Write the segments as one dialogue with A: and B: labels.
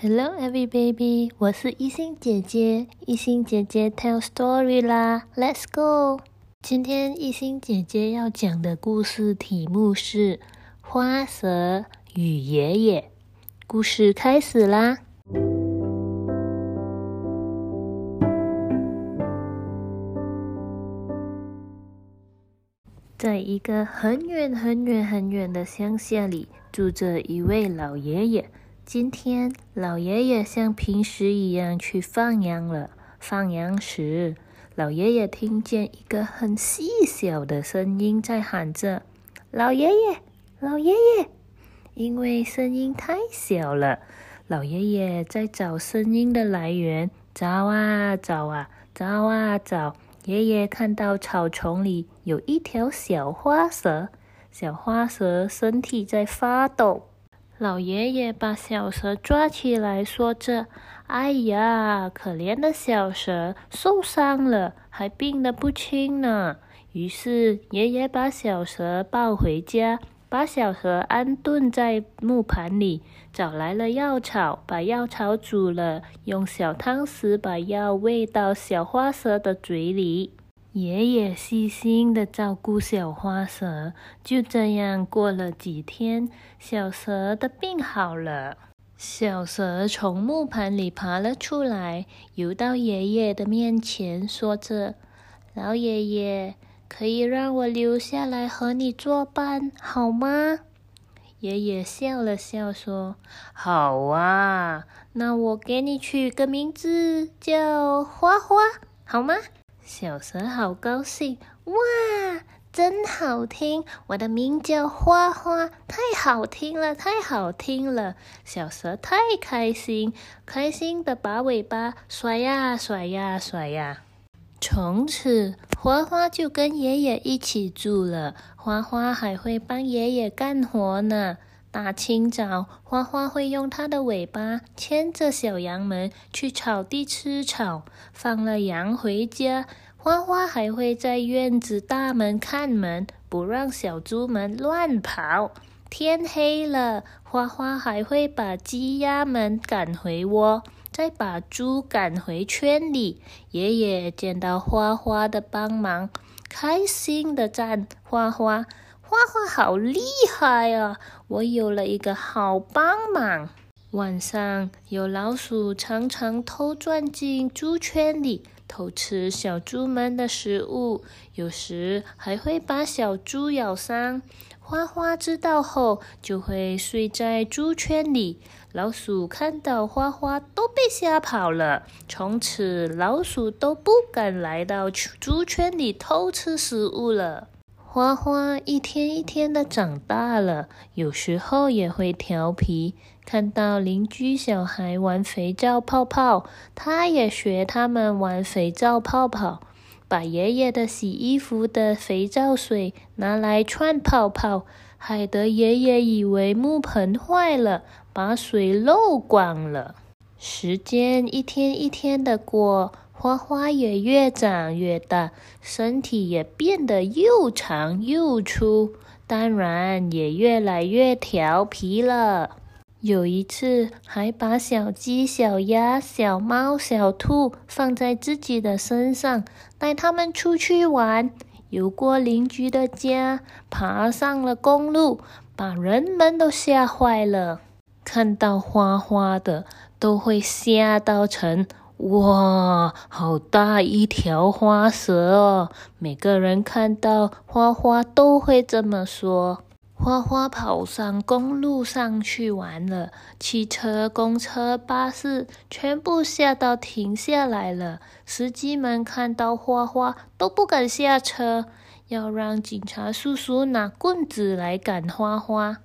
A: Hello, every baby，我是一心姐姐。一心姐姐 tell story 啦，Let's go。今天一心姐姐要讲的故事题目是《花蛇与爷爷》。故事开始啦！在一个很远很远很远的乡下里，住着一位老爷爷。今天，老爷爷像平时一样去放羊了。放羊时，老爷爷听见一个很细小的声音在喊着：“老爷爷，老爷爷！”因为声音太小了，老爷爷在找声音的来源，找啊找啊，找啊找。爷爷看到草丛里有一条小花蛇，小花蛇身体在发抖。老爷爷把小蛇抓起来，说着：“哎呀，可怜的小蛇，受伤了，还病得不轻呢。”于是，爷爷把小蛇抱回家，把小蛇安顿在木盘里，找来了药草，把药草煮了，用小汤匙把药喂到小花蛇的嘴里。爷爷细心的照顾小花蛇，就这样过了几天，小蛇的病好了。小蛇从木盘里爬了出来，游到爷爷的面前，说着：“老爷爷，可以让我留下来和你作伴，好吗？”爷爷笑了笑，说：“好啊，那我给你取个名字，叫花花，好吗？”小蛇好高兴哇，真好听！我的名叫花花，太好听了，太好听了！小蛇太开心，开心的把尾巴甩呀甩呀甩呀。从此，花花就跟爷爷一起住了。花花还会帮爷爷干活呢。大清早，花花会用它的尾巴牵着小羊们去草地吃草。放了羊回家。花花还会在院子大门看门，不让小猪们乱跑。天黑了，花花还会把鸡鸭们赶回窝，再把猪赶回圈里。爷爷见到花花的帮忙，开心的赞花花：“花花好厉害啊！我有了一个好帮忙。”晚上，有老鼠常常偷钻进猪圈里。偷吃小猪们的食物，有时还会把小猪咬伤。花花知道后，就会睡在猪圈里。老鼠看到花花，都被吓跑了。从此，老鼠都不敢来到猪圈里偷吃食物了。花花一天一天的长大了，有时候也会调皮。看到邻居小孩玩肥皂泡泡，他也学他们玩肥皂泡泡，把爷爷的洗衣服的肥皂水拿来串泡泡，害得爷爷以为木盆坏了，把水漏光了。时间一天一天的过。花花也越长越大，身体也变得又长又粗，当然也越来越调皮了。有一次，还把小鸡、小鸭、小猫、小兔放在自己的身上，带它们出去玩，游过邻居的家，爬上了公路，把人们都吓坏了。看到花花的，都会吓到成。哇，好大一条花蛇哦！每个人看到花花都会这么说。花花跑上公路上去玩了，汽车、公车、巴士全部吓到停下来了。司机们看到花花都不敢下车，要让警察叔叔拿棍子来赶花花。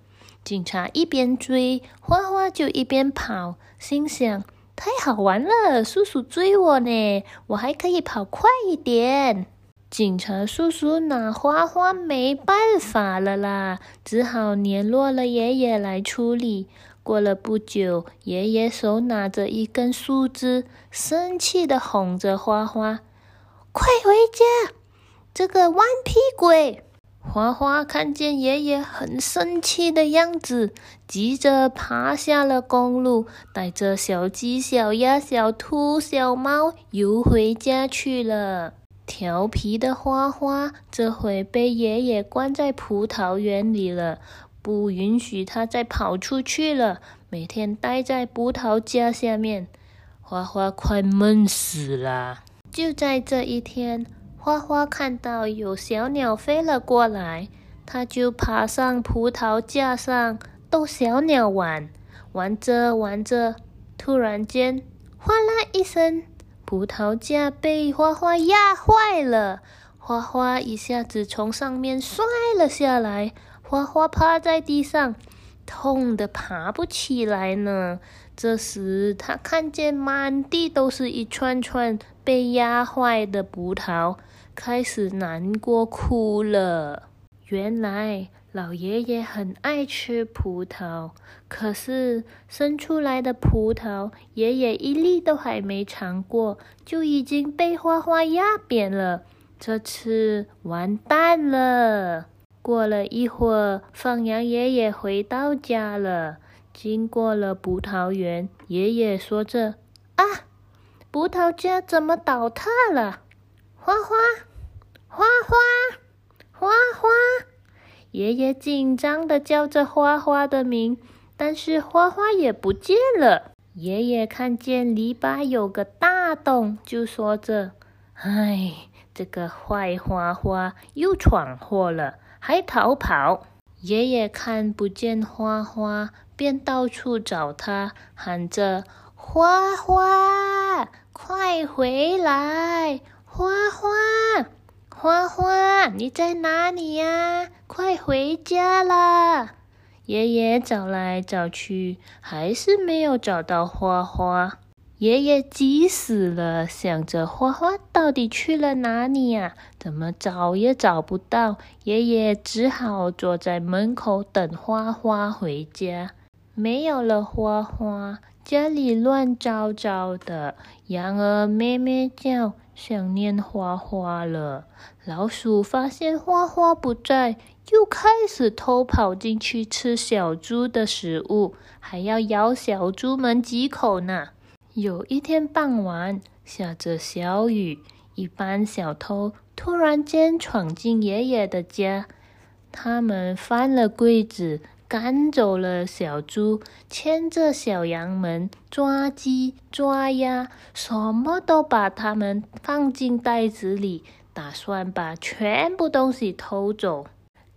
A: 警察一边追花花，就一边跑，心想。太好玩了，叔叔追我呢，我还可以跑快一点。警察叔叔拿花花没办法了啦，只好联络了爷爷来处理。过了不久，爷爷手拿着一根树枝，生气的哄着花花：“快回家，这个顽皮鬼！”花花看见爷爷很生气的样子，急着爬下了公路，带着小鸡、小鸭、小兔、小猫游回家去了。调皮的花花这回被爷爷关在葡萄园里了，不允许他再跑出去了，每天待在葡萄架下面。花花快闷死了。就在这一天。花花看到有小鸟飞了过来，它就爬上葡萄架上逗小鸟玩。玩着玩着，突然间，哗啦一声，葡萄架被花花压坏了。花花一下子从上面摔了下来，花花趴在地上，痛得爬不起来呢。这时，他看见满地都是一串串被压坏的葡萄。开始难过哭了。原来老爷爷很爱吃葡萄，可是生出来的葡萄，爷爷一粒都还没尝过，就已经被花花压扁了。这次完蛋了。过了一会儿，放羊爷爷回到家了，经过了葡萄园，爷爷说着：“啊，葡萄架怎么倒塌了？”花花，花花，花花！爷爷紧张的叫着花花的名，但是花花也不见了。爷爷看见篱笆有个大洞，就说着：“唉，这个坏花花又闯祸了，还逃跑。”爷爷看不见花花，便到处找它，喊着：“花花，快回来！”花花，花花，你在哪里呀？快回家啦！爷爷找来找去，还是没有找到花花。爷爷急死了，想着花花到底去了哪里呀？怎么找也找不到。爷爷只好坐在门口等花花回家。没有了花花，家里乱糟糟的，羊儿咩咩叫。想念花花了。老鼠发现花花不在，又开始偷跑进去吃小猪的食物，还要咬小猪们几口呢。有一天傍晚，下着小雨，一班小偷突然间闯进爷爷的家，他们翻了柜子。赶走了小猪，牵着小羊们抓鸡抓鸭，什么都把它们放进袋子里，打算把全部东西偷走。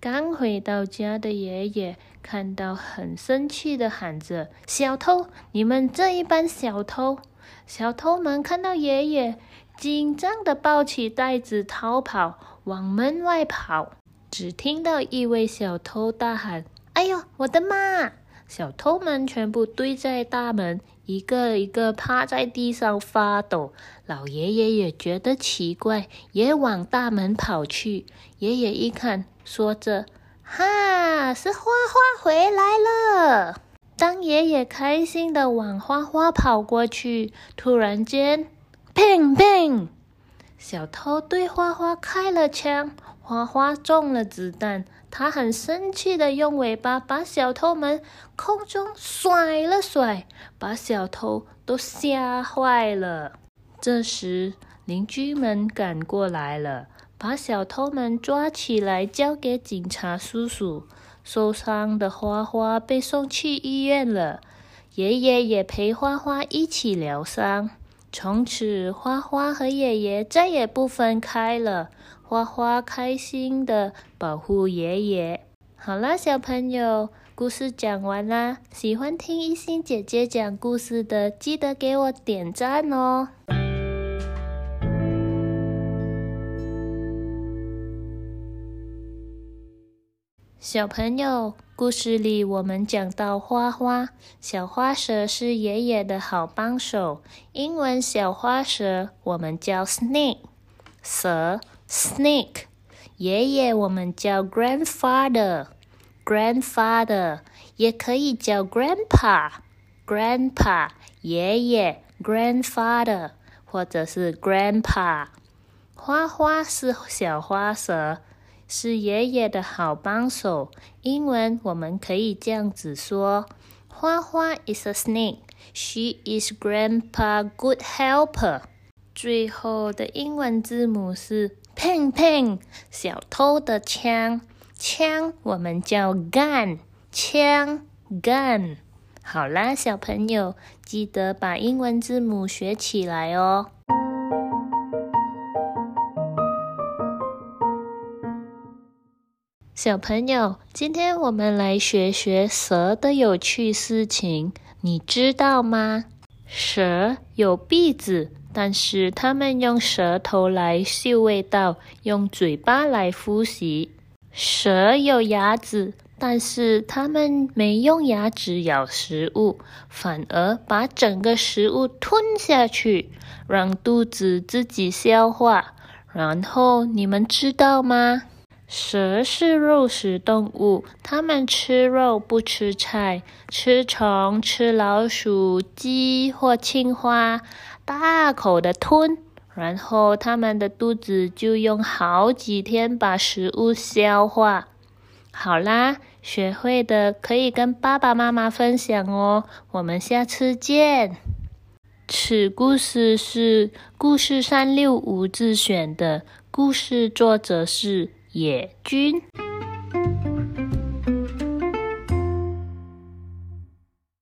A: 刚回到家的爷爷看到，很生气的喊着：“小偷！你们这一班小偷！”小偷们看到爷爷，紧张的抱起袋子逃跑，往门外跑。只听到一位小偷大喊。哎呦，我的妈！小偷们全部堆在大门，一个一个趴在地上发抖。老爷爷也觉得奇怪，也往大门跑去。爷爷一看，说着：“哈，是花花回来了。”当爷爷开心的往花花跑过去，突然间，砰砰！小偷对花花开了枪，花花中了子弹。他很生气的用尾巴把小偷们空中甩了甩，把小偷都吓坏了。这时，邻居们赶过来了，把小偷们抓起来交给警察叔叔。受伤的花花被送去医院了，爷爷也陪花花一起疗伤。从此，花花和爷爷再也不分开了。花花开心的保护爷爷。好啦，小朋友，故事讲完啦。喜欢听一心姐姐讲故事的，记得给我点赞哦。小朋友，故事里我们讲到花花，小花蛇是爷爷的好帮手。英文小花蛇我们叫 snake，蛇。Snake，爷爷我们叫 grandfather，grandfather 也可以叫 grandpa，grandpa 爷爷 grandfather 或者是 grandpa。花花是小花蛇，是爷爷的好帮手。英文我们可以这样子说：花花 is a snake. She is Grandpa good helper. 最后的英文字母是 ping ping，小偷的枪。枪我们叫 gun，枪 gun。好啦，小朋友，记得把英文字母学起来哦。小朋友，今天我们来学学蛇的有趣事情，你知道吗？蛇有鼻子。但是它们用舌头来嗅味道，用嘴巴来呼吸。蛇有牙齿，但是它们没用牙齿咬食物，反而把整个食物吞下去，让肚子自己消化。然后你们知道吗？蛇是肉食动物，它们吃肉不吃菜，吃虫、吃老鼠、鸡或青蛙。大口的吞，然后它们的肚子就用好几天把食物消化。好啦，学会的可以跟爸爸妈妈分享哦。我们下次见。此故事是故事三六五自选的，故事作者是野菌。